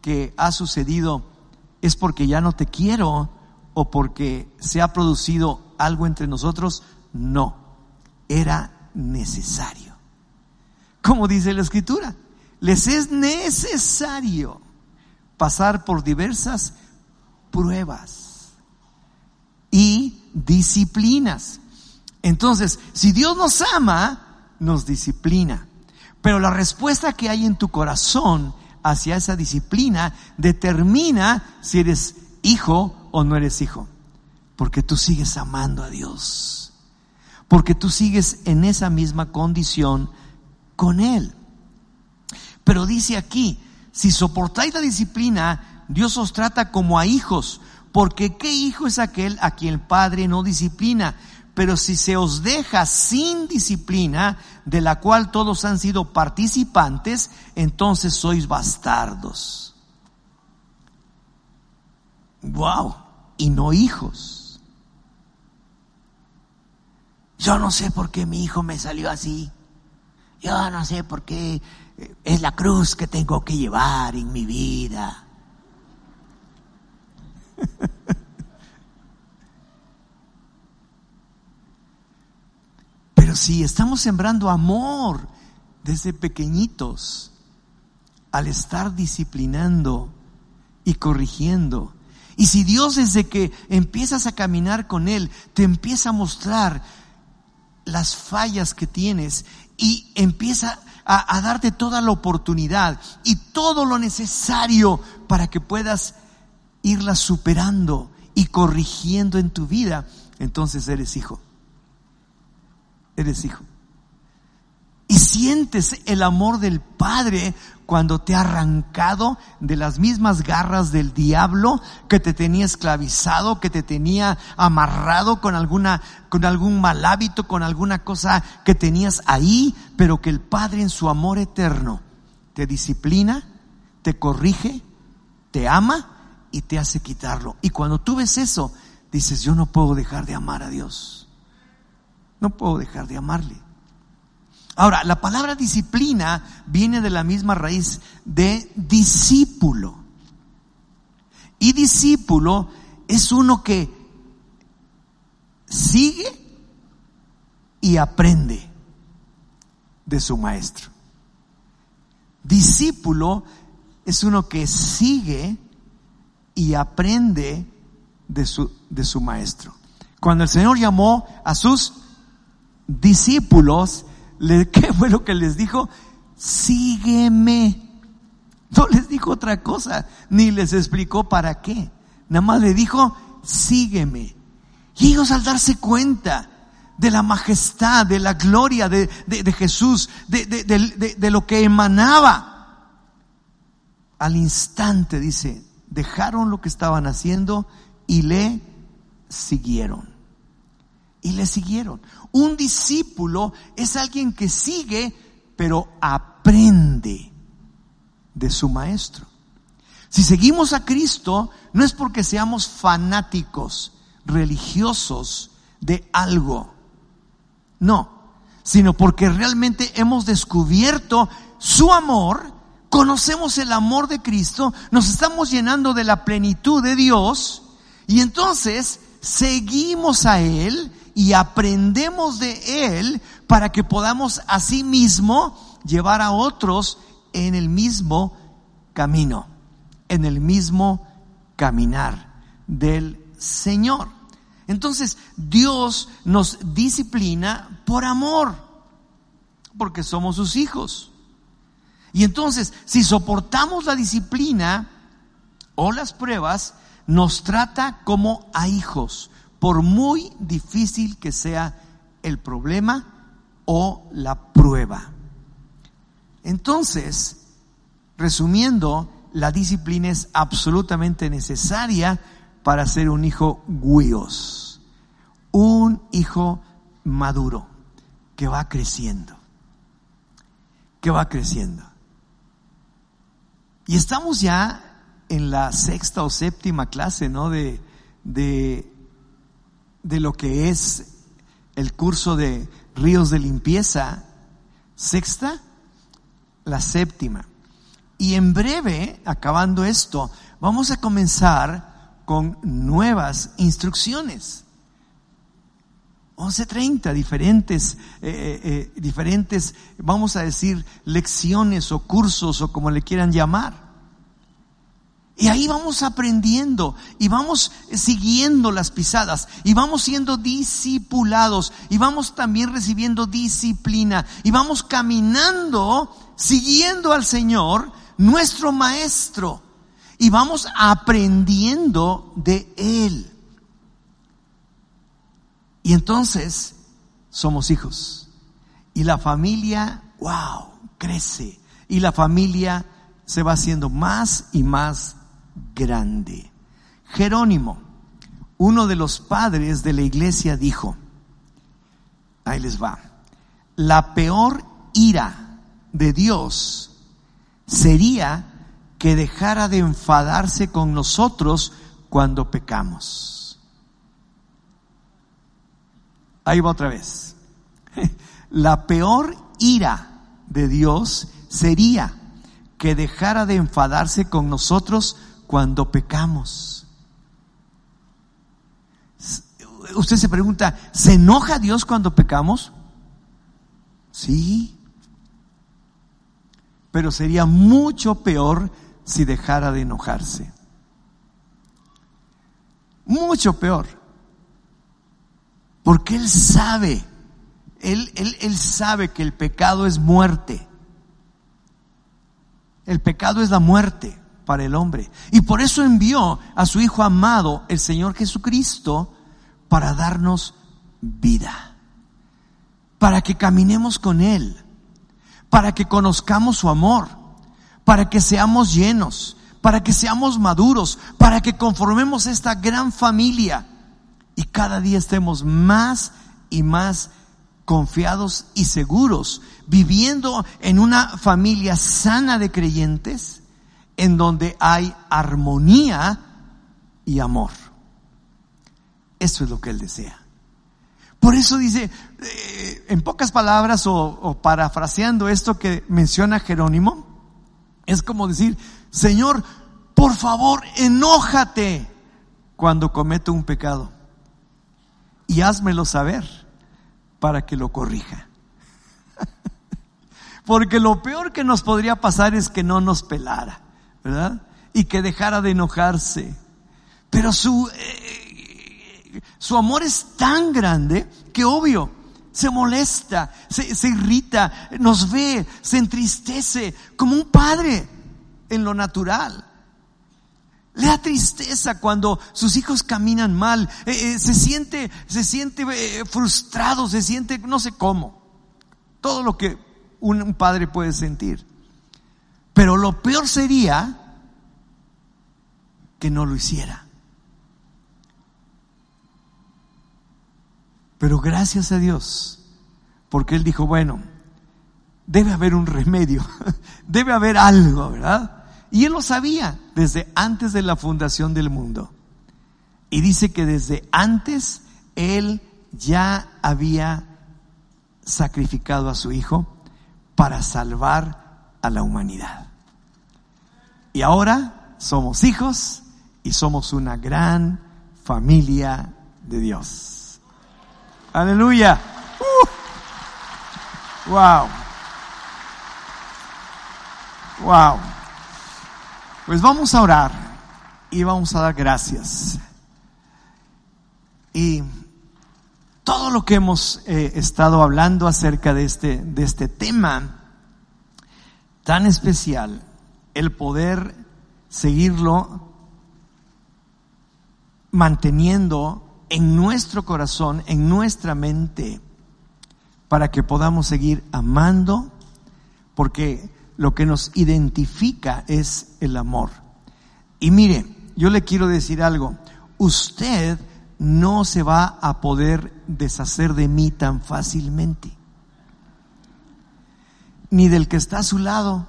que ha sucedido es porque ya no te quiero o porque se ha producido algo entre nosotros, no, era necesario. Como dice la escritura, les es necesario pasar por diversas pruebas y disciplinas. Entonces, si Dios nos ama, nos disciplina. Pero la respuesta que hay en tu corazón hacia esa disciplina determina si eres hijo o no eres hijo. Porque tú sigues amando a Dios. Porque tú sigues en esa misma condición con Él. Pero dice aquí, si soportáis la disciplina, Dios os trata como a hijos, porque ¿qué hijo es aquel a quien el Padre no disciplina? Pero si se os deja sin disciplina, de la cual todos han sido participantes, entonces sois bastardos. Wow, y no hijos. Yo no sé por qué mi hijo me salió así. Yo no sé por qué es la cruz que tengo que llevar en mi vida. Pero si estamos sembrando amor desde pequeñitos, al estar disciplinando y corrigiendo, y si Dios desde que empiezas a caminar con Él te empieza a mostrar las fallas que tienes y empieza a, darte toda la oportunidad y todo lo necesario para que puedas irlas superando y corrigiendo en tu vida, entonces eres hijo. Eres hijo. Y sientes el amor del Padre cuando te ha arrancado de las mismas garras del diablo que te tenía esclavizado, que te tenía amarrado con alguna, con algún mal hábito, con alguna cosa que tenías ahí, pero que el Padre en su amor eterno te disciplina, te corrige, te ama y te hace quitarlo. Y cuando tú ves eso, dices, yo no puedo dejar de amar a Dios. No puedo dejar de amarle. Ahora, la palabra disciplina viene de la misma raíz de discípulo. Y discípulo es uno que sigue y aprende de su maestro. Discípulo es uno que sigue y aprende de su, de su maestro. Cuando el Señor llamó a sus discípulos, ¿qué fue lo que les dijo? Sígueme. No les dijo otra cosa, ni les explicó para qué. Nada más le dijo, sígueme. Y ellos al darse cuenta de la majestad, de la gloria de, de- de Jesús, de- de lo que emanaba, al instante dice, dejaron lo que estaban haciendo y le siguieron. Y le siguieron. Un discípulo es alguien que sigue, pero aprende de su maestro. Si seguimos a Cristo, no es porque seamos fanáticos, religiosos de algo. No, sino porque realmente hemos descubierto su amor, conocemos el amor de Cristo, nos estamos llenando de la plenitud de Dios y entonces seguimos a Él y aprendemos de Él para que podamos asimismo llevar a otros en el mismo camino, en el mismo caminar del Señor. Entonces, Dios nos disciplina por amor, porque somos sus hijos. Y entonces, si soportamos la disciplina o las pruebas, nos trata como a hijos, por muy difícil que sea el problema o la prueba. Entonces, resumiendo, la disciplina es absolutamente necesaria para ser un hijo guíos, un hijo maduro que va creciendo, que va creciendo. Y estamos ya en la sexta o séptima clase, ¿no? De, de, de lo que es el curso de ríos de limpieza. Sexta, la séptima. Y en breve, acabando esto, vamos a comenzar con nuevas instrucciones. 11.30, diferentes, eh, eh, diferentes, vamos a decir, lecciones o cursos o como le quieran llamar. Y ahí vamos aprendiendo y vamos siguiendo las pisadas y vamos siendo discipulados y vamos también recibiendo disciplina y vamos caminando siguiendo al Señor, nuestro Maestro, y vamos aprendiendo de Él. Y entonces somos hijos. Y la familia, wow, crece. Y la familia se va haciendo más y más grande. Jerónimo, uno de los padres de la iglesia, dijo, ahí les va, la peor ira de Dios sería que dejara de enfadarse con nosotros cuando pecamos. Ahí va otra vez. La peor ira de Dios sería que dejara de enfadarse con nosotros cuando pecamos. Usted se pregunta, ¿se enoja Dios cuando pecamos? Sí. Pero sería mucho peor si dejara de enojarse. Mucho peor. Porque Él sabe, Él, él, él sabe que el pecado es muerte. El pecado es la muerte para el hombre. Y por eso envió a su Hijo amado, el Señor Jesucristo, para darnos vida. Para que caminemos con Él. Para que conozcamos su amor. Para que seamos llenos. Para que seamos maduros. Para que conformemos esta gran familia. Y cada día estemos más y más confiados y seguros, viviendo en una familia sana de creyentes, en donde hay armonía y amor. Eso es lo que Él desea. Por eso dice, eh, en pocas palabras o, o parafraseando esto que menciona Jerónimo, es como decir, Señor, por favor, enójate cuando cometo un pecado y házmelo saber para que lo corrija. Porque lo peor que nos podría pasar es que no nos pelara, ¿verdad? Y que dejara de enojarse. Pero su, eh, su amor es tan grande que obvio, se molesta, se, se irrita, nos ve, se entristece como un padre en lo natural. Le da tristeza cuando sus hijos caminan mal, eh, eh, se siente, se siente frustrado, se siente no sé cómo. Todo lo que un padre puede sentir. Pero lo peor sería que no lo hiciera. Pero gracias a Dios, porque Él dijo, bueno, debe haber un remedio, debe haber algo, ¿verdad? Y Él lo sabía desde antes de la fundación del mundo. Y dice que desde antes Él ya había sacrificado a su Hijo para salvar a la humanidad. Y ahora somos hijos y somos una gran familia de Dios. Aleluya. Uh. Wow. Wow. Pues vamos a orar y vamos a dar gracias. Y todo lo que hemos eh, estado hablando acerca de este, de este tema tan especial, el poder seguirlo manteniendo en nuestro corazón, en nuestra mente, para que podamos seguir amando, porque lo que nos identifica es el amor. Y mire, yo le quiero decir algo, usted no se va a poder deshacer de mí tan fácilmente, ni del que está a su lado.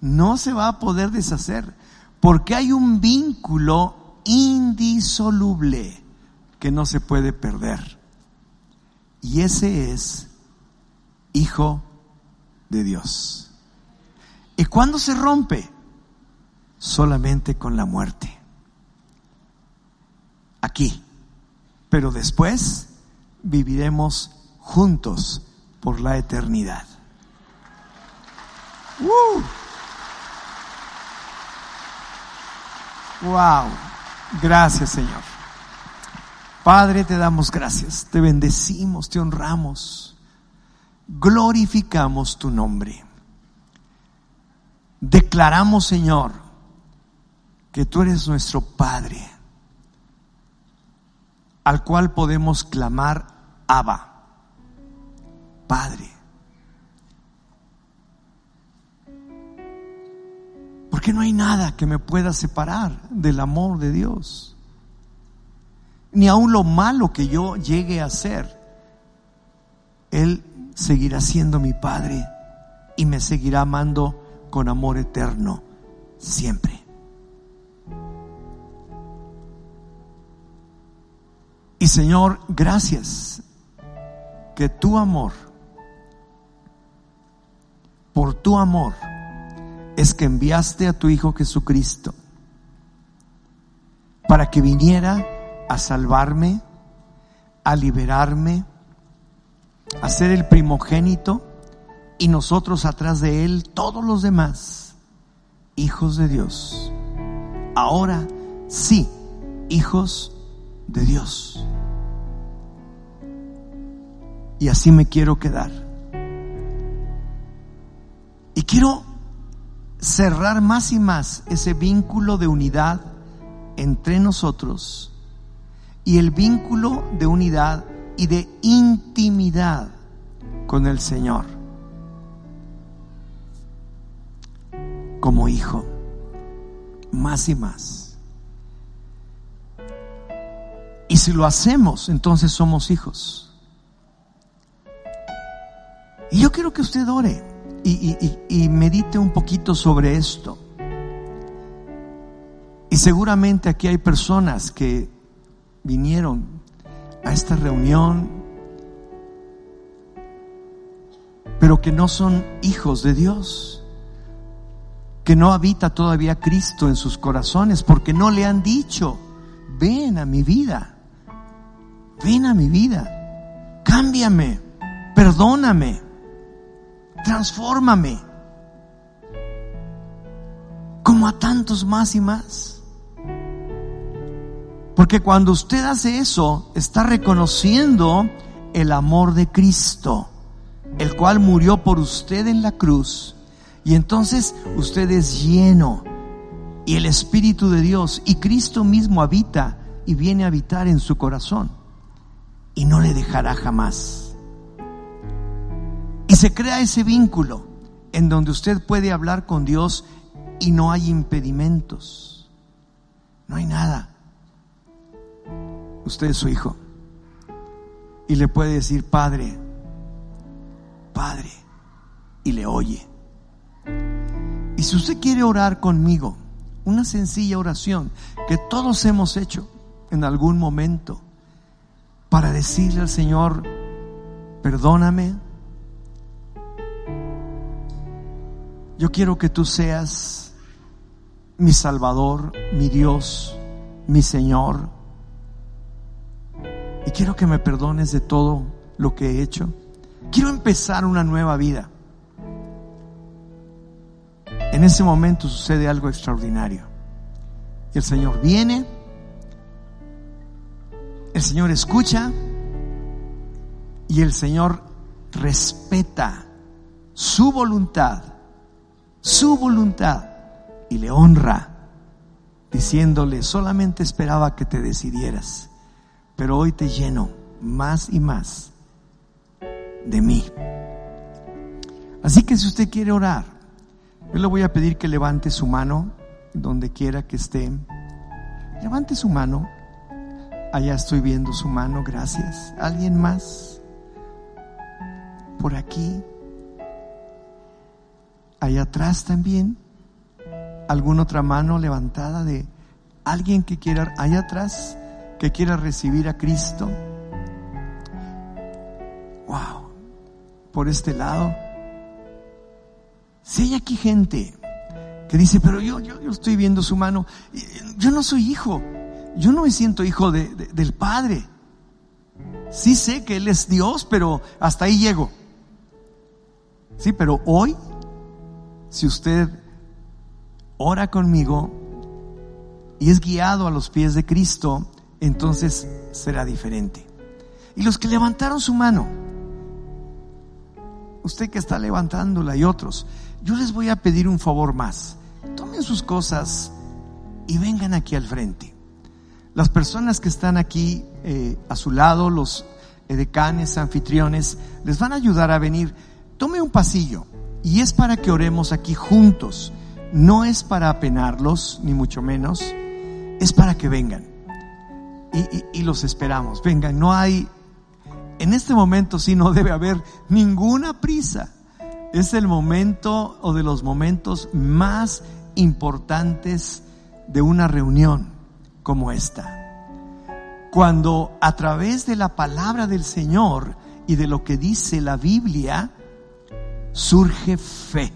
No se va a poder deshacer, porque hay un vínculo indisoluble que no se puede perder. Y ese es hijo de Dios. ¿Y cuándo se rompe? Solamente con la muerte. Aquí. Pero después viviremos juntos por la eternidad. Wow. Gracias, Señor. Padre, te damos gracias, te bendecimos, te honramos, glorificamos tu nombre. Declaramos, Señor, que tú eres nuestro Padre, al cual podemos clamar Abba, Padre. Porque no hay nada que me pueda separar del amor de Dios. Ni aun lo malo que yo llegue a hacer. Él seguirá siendo mi Padre y me seguirá amando con amor eterno siempre. Y Señor, gracias que tu amor, por tu amor, es que enviaste a tu Hijo Jesucristo para que viniera a salvarme, a liberarme, a ser el primogénito y nosotros atrás de Él, todos los demás, hijos de Dios. Ahora sí, hijos de Dios. Y así me quiero quedar. Y quiero cerrar más y más ese vínculo de unidad entre nosotros y el vínculo de unidad y de intimidad con el Señor como hijo, más y más. Y si lo hacemos, entonces somos hijos. Y yo quiero que usted ore y, medite un poquito sobre esto. Y seguramente aquí hay personas que vinieron a esta reunión, pero que no son hijos de Dios, que no habita todavía Cristo en sus corazones, porque no le han dicho, ven a mi vida, ven a mi vida, cámbiame, perdóname, transfórmame, como a tantos más y más. Porque cuando usted hace eso, está reconociendo el amor de Cristo, el cual murió por usted en la cruz. Y entonces usted es lleno y el Espíritu de Dios y Cristo mismo habita y viene a habitar en su corazón y no le dejará jamás. Y se crea ese vínculo en donde usted puede hablar con Dios y no hay impedimentos. No hay nada. Usted es su hijo. Y le puede decir, Padre, Padre, y le oye. Y si usted quiere orar conmigo, una sencilla oración que todos hemos hecho en algún momento, para decirle al Señor, perdóname, yo quiero que tú seas mi Salvador, mi Dios, mi Señor. Y quiero que me perdones de todo lo que he hecho. Quiero empezar una nueva vida. En ese momento sucede algo extraordinario. El Señor viene, el Señor escucha y el Señor respeta su voluntad, su voluntad y le honra, diciéndole, solamente esperaba que te decidieras, pero hoy te lleno más y más de mí. Así que si usted quiere orar, yo le voy a pedir que levante su mano donde quiera que esté. Levante su mano. Allá estoy viendo su mano, gracias. ¿Alguien más? Por aquí. Allá atrás también. ¿Alguna otra mano levantada de alguien que quiera, allá atrás, que quiera recibir a Cristo? Wow. Por este lado. Si hay aquí gente que dice, pero yo, yo, yo estoy viendo su mano, yo no soy hijo, yo no me siento hijo de- de- del Padre. Sí sé que Él es Dios, pero hasta ahí llego. Sí, pero hoy, si usted ora conmigo y es guiado a los pies de Cristo, entonces será diferente. Y los que levantaron su mano, usted que está levantándola y otros, yo les voy a pedir un favor más. Tomen sus cosas y vengan aquí al frente. Las personas que están aquí eh, a su lado, los edecanes, anfitriones, les van a ayudar a venir. Tome un pasillo y es para que oremos aquí juntos. No es para apenarlos, ni mucho menos. Es para que vengan. Y, los esperamos. Vengan, no hay en este momento sí no debe haber ninguna prisa. Es el momento o de los momentos más importantes de una reunión como esta. Cuando a través de la palabra del Señor y de lo que dice la Biblia surge fe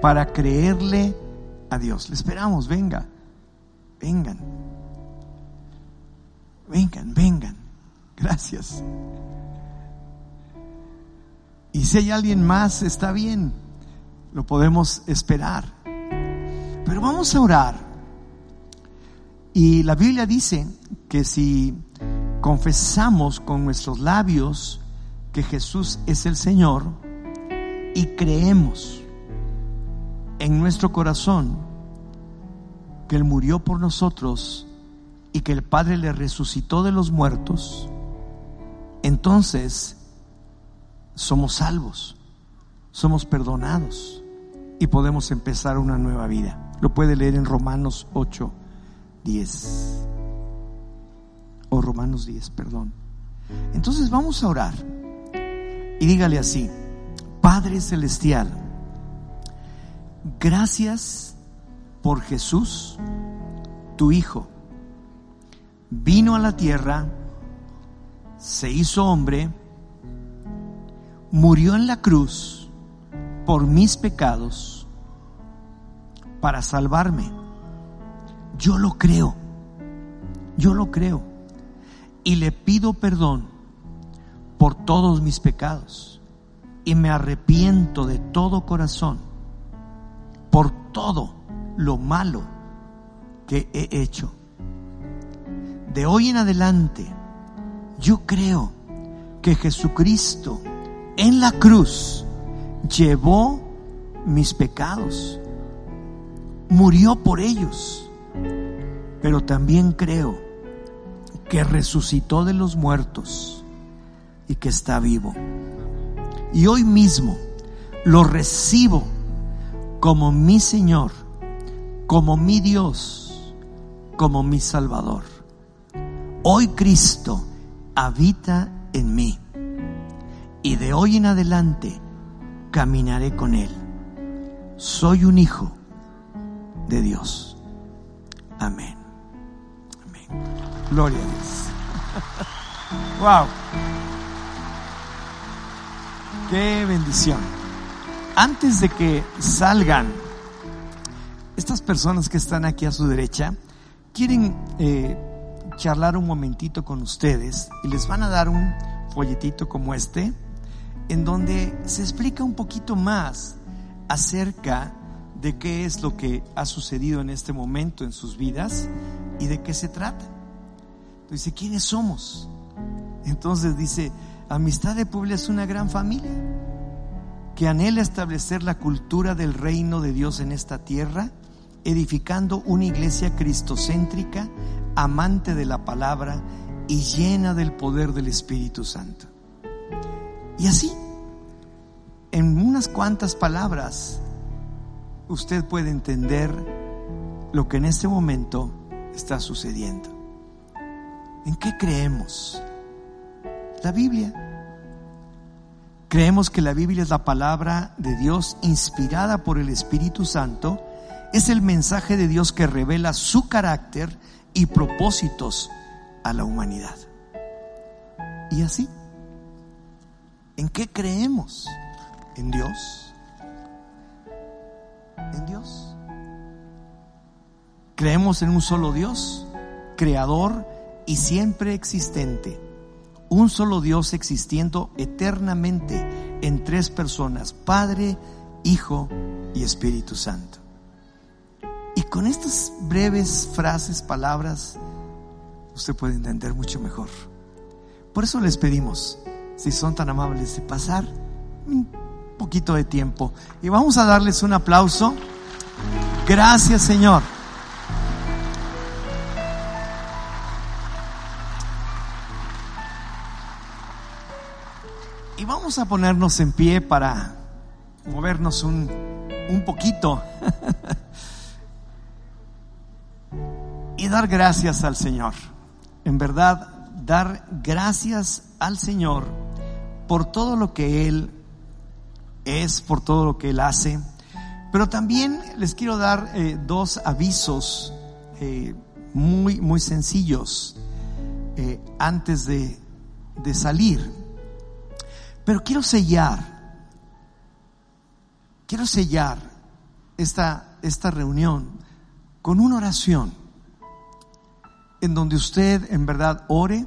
para creerle a Dios. Le esperamos, venga, vengan, vengan, vengan. Gracias. Y si hay alguien más, está bien, lo podemos esperar. Pero vamos a orar. Y la Biblia dice que si confesamos con nuestros labios que Jesús es el Señor y creemos en nuestro corazón que Él murió por nosotros y que el Padre le resucitó de los muertos, entonces somos salvos, somos perdonados y podemos empezar una nueva vida. Lo puede leer en Romanos 8, 10. O Romanos 10, perdón. Entonces vamos a orar y dígale así, Padre Celestial, gracias por Jesús tu Hijo, vino a la tierra, se hizo hombre, murió en la cruz por mis pecados para salvarme. Yo lo creo, yo lo creo. Y le pido perdón por todos mis pecados. Y me arrepiento de todo corazón por todo lo malo que he hecho. De hoy en adelante, yo creo que Jesucristo en la cruz llevó mis pecados, murió por ellos, pero también creo que resucitó de los muertos y que está vivo. Y hoy mismo lo recibo como mi Señor, como mi Dios, como mi Salvador. Hoy Cristo habita en mí y de hoy en adelante caminaré con Él. Soy un hijo de Dios. Amén. Amén. Gloria a Dios. Wow. Qué bendición. Antes de que salgan, estas personas que están aquí a su derecha quieren eh, charlar un momentito con ustedes y les van a dar un folletito como este, en donde se explica un poquito más acerca de qué es lo que ha sucedido en este momento en sus vidas y de qué se trata. Dice, ¿quiénes somos? Entonces dice, Amistad de Puebla es una gran familia que anhela establecer la cultura del reino de Dios en esta tierra, edificando una iglesia cristocéntrica, amante de la palabra y llena del poder del Espíritu Santo. Y así, en unas cuantas palabras, usted puede entender lo que en este momento está sucediendo. ¿En qué creemos? La Biblia. Creemos que la Biblia es la palabra de Dios inspirada por el Espíritu Santo. Es el mensaje de Dios que revela su carácter y propósitos a la humanidad. Y así, ¿en qué creemos? ¿En Dios? ¿En Dios? Creemos en un solo Dios, creador y siempre existente un solo Dios existiendo eternamente en tres personas, Padre, Hijo y Espíritu Santo. Y con estas breves frases, palabras, usted puede entender mucho mejor. Por eso les pedimos, si son tan amables, de pasar un poquito de tiempo. Y vamos a darles un aplauso. Gracias Señor. Vamos a ponernos en pie para movernos un, un poquito y dar gracias al Señor. En verdad, dar gracias al Señor por todo lo que Él es, por todo lo que Él hace. Pero también les quiero dar eh, dos avisos eh, muy, muy sencillos eh, antes de, de salir. Pero quiero sellar, quiero sellar esta, esta reunión con una oración en donde usted en verdad ore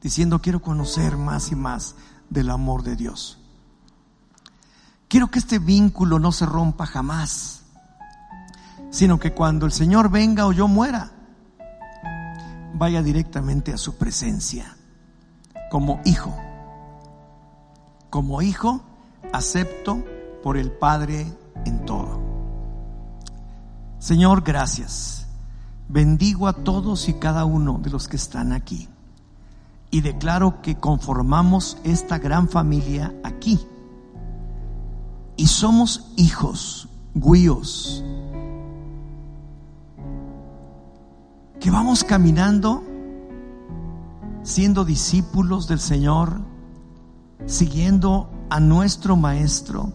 diciendo quiero conocer más y más del amor de Dios. Quiero que este vínculo no se rompa jamás, sino que cuando el Señor venga o yo muera, vaya directamente a su presencia como hijo como hijo, acepto por el Padre en todo. Señor, gracias. Bendigo a todos y cada uno de los que están aquí. Y declaro que conformamos esta gran familia aquí. Y somos hijos, guíos, que vamos caminando siendo discípulos del Señor siguiendo a nuestro Maestro,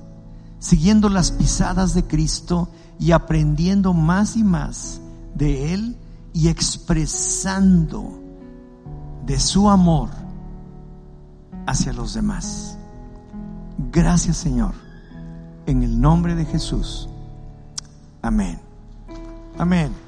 siguiendo las pisadas de Cristo y aprendiendo más y más de Él y expresando de su amor hacia los demás. Gracias Señor. En el nombre de Jesús. Amén. Amén.